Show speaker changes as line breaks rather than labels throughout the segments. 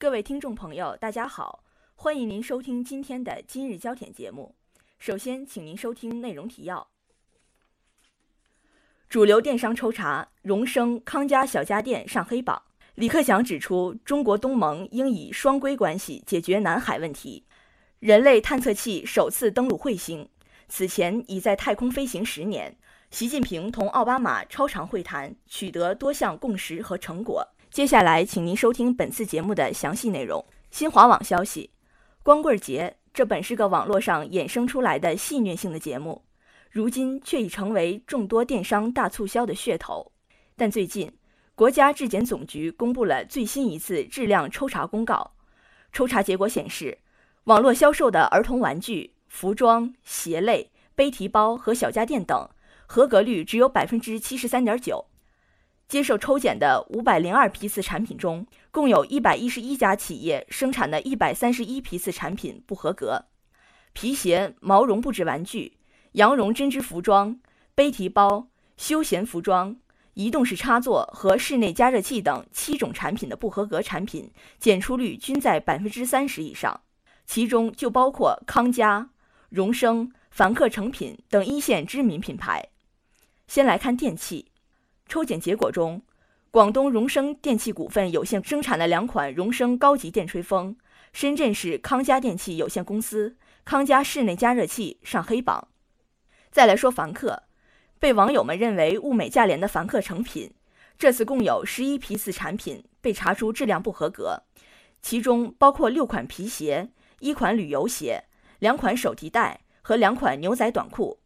各位听众朋友，大家好，欢迎您收听今天的今日焦点节目。首先，请您收听内容提要：主流电商抽查，荣升、康佳小家电上黑榜。李克强指出，中国东盟应以双规关系解决南海问题。人类探测器首次登陆彗星，此前已在太空飞行十年。习近平同奥巴马超长会谈，取得多项共识和成果。接下来，请您收听本次节目的详细内容。新华网消息，光棍节这本是个网络上衍生出来的戏谑性的节目，如今却已成为众多电商大促销的噱头。但最近，国家质检总局公布了最新一次质量抽查公告，抽查结果显示，网络销售的儿童玩具、服装、鞋类、背提包和小家电等，合格率只有百分之七十三点九。接受抽检的五百零二批次产品中，共有一百一十一家企业生产的一百三十一批次产品不合格。皮鞋、毛绒布质玩具、羊绒针织服装、背提包、休闲服装。移动式插座和室内加热器等七种产品的不合格产品检出率均在百分之三十以上，其中就包括康佳、荣升、凡客诚品等一线知名品牌。先来看电器，抽检结果中，广东荣升电器股份有限生产的两款荣升高级电吹风，深圳市康佳电器有限公司康佳室内加热器上黑榜。再来说凡客。被网友们认为物美价廉的凡客诚品，这次共有十一批次产品被查出质量不合格，其中包括六款皮鞋、一款旅游鞋、两款手提袋和两款牛仔短裤。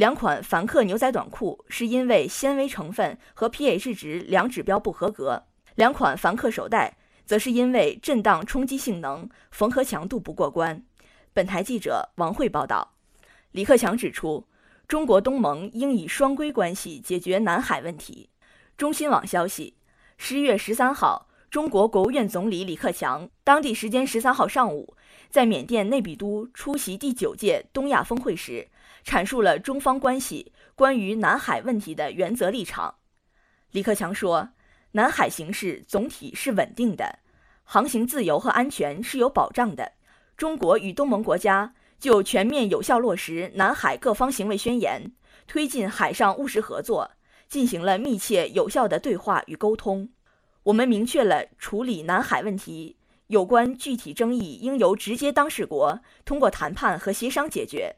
两款凡客牛仔短裤是因为纤维成分和 pH 值两指标不合格，两款凡客手袋则是因为震荡冲击性能、缝合强度不过关。本台记者王慧报道。李克强指出。中国东盟应以双规关系解决南海问题。中新网消息，十一月十三号，中国国务院总理李克强当地时间十三号上午，在缅甸内比都出席第九届东亚峰会时，阐述了中方关系关于南海问题的原则立场。李克强说，南海形势总体是稳定的，航行自由和安全是有保障的。中国与东盟国家。就全面有效落实南海各方行为宣言，推进海上务实合作，进行了密切有效的对话与沟通。我们明确了处理南海问题有关具体争议应由直接当事国通过谈判和协商解决，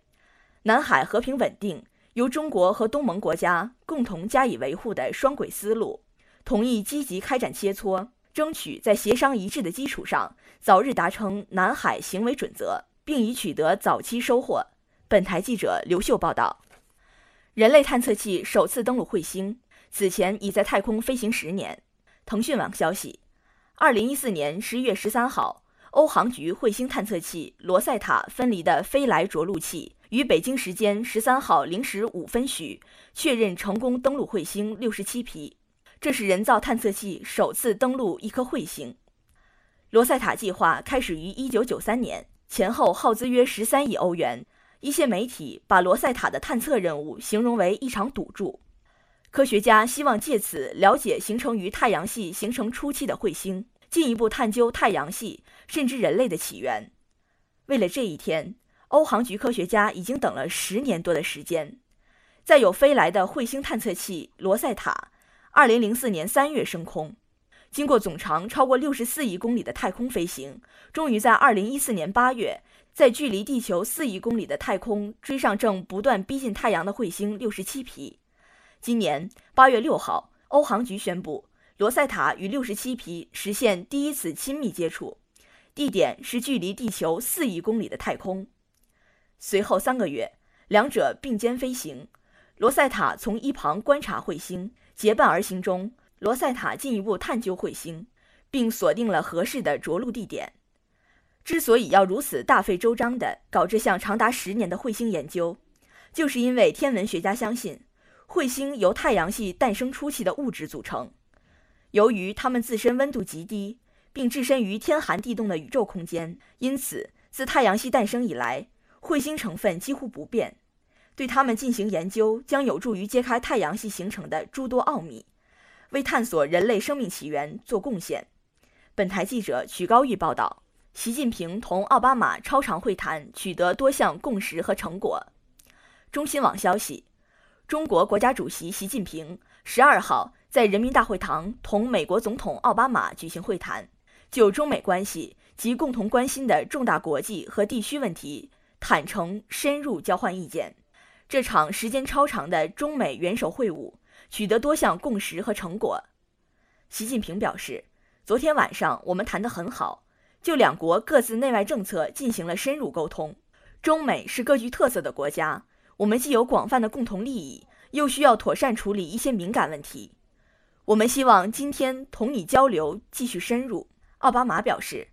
南海和平稳定由中国和东盟国家共同加以维护的双轨思路，同意积极开展切磋，争取在协商一致的基础上，早日达成南海行为准则。并已取得早期收获。本台记者刘秀报道：人类探测器首次登陆彗星，此前已在太空飞行十年。腾讯网消息：二零一四年十一月十三号，欧航局彗星探测器罗塞塔分离的飞来着陆器于北京时间十三号零时五分许确认成功登陆彗星六十七批，这是人造探测器首次登陆一颗彗星。罗塞塔计划开始于一九九三年。前后耗资约十三亿欧元。一些媒体把罗塞塔的探测任务形容为一场赌注。科学家希望借此了解形成于太阳系形成初期的彗星，进一步探究太阳系甚至人类的起源。为了这一天，欧航局科学家已经等了十年多的时间。再有飞来的彗星探测器罗塞塔，二零零四年三月升空。经过总长超过六十四亿公里的太空飞行，终于在二零一四年八月，在距离地球四亿公里的太空追上正不断逼近太阳的彗星六十七批。今年八月六号，欧航局宣布，罗塞塔与六十七批实现第一次亲密接触，地点是距离地球四亿公里的太空。随后三个月，两者并肩飞行，罗塞塔从一旁观察彗星，结伴而行中。罗塞塔进一步探究彗星，并锁定了合适的着陆地点。之所以要如此大费周章地搞这项长达十年的彗星研究，就是因为天文学家相信，彗星由太阳系诞生初期的物质组成。由于它们自身温度极低，并置身于天寒地冻的宇宙空间，因此自太阳系诞生以来，彗星成分几乎不变。对它们进行研究，将有助于揭开太阳系形成的诸多奥秘。为探索人类生命起源做贡献。本台记者曲高玉报道：习近平同奥巴马超长会谈取得多项共识和成果。中新网消息，中国国家主席习近平十二号在人民大会堂同美国总统奥巴马举行会谈，就中美关系及共同关心的重大国际和地区问题坦诚深入交换意见。这场时间超长的中美元首会晤取得多项共识和成果。习近平表示，昨天晚上我们谈得很好，就两国各自内外政策进行了深入沟通。中美是各具特色的国家，我们既有广泛的共同利益，又需要妥善处理一些敏感问题。我们希望今天同你交流继续深入。奥巴马表示，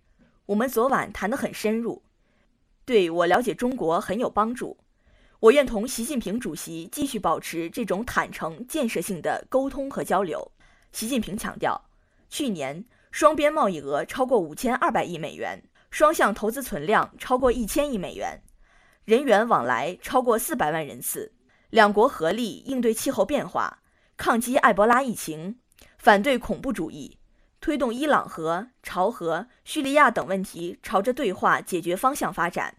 我们昨晚谈得很深入，对我了解中国很有帮助。我愿同习近平主席继续保持这种坦诚、建设性的沟通和交流。习近平强调，去年双边贸易额超过五千二百亿美元，双向投资存量超过一千亿美元，人员往来超过四百万人次。两国合力应对气候变化，抗击埃博拉疫情，反对恐怖主义，推动伊朗核、朝核、叙利亚等问题朝着对话解决方向发展。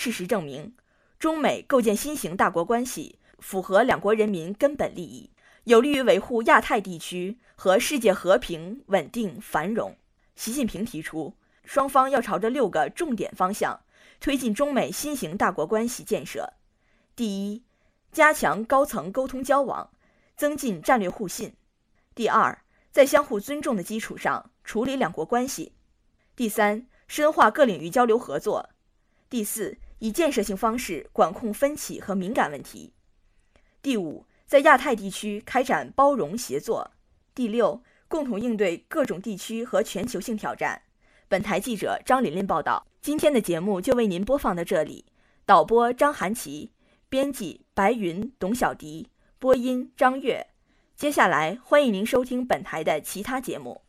事实证明。中美构建新型大国关系，符合两国人民根本利益，有利于维护亚太地区和世界和平、稳定、繁荣。习近平提出，双方要朝着六个重点方向推进中美新型大国关系建设：第一，加强高层沟通交往，增进战略互信；第二，在相互尊重的基础上处理两国关系；第三，深化各领域交流合作；第四。以建设性方式管控分歧和敏感问题。第五，在亚太地区开展包容协作。第六，共同应对各种地区和全球性挑战。本台记者张琳琳报道。今天的节目就为您播放到这里。导播张涵琪，编辑白云、董小迪，播音张悦。接下来欢迎您收听本台的其他节目。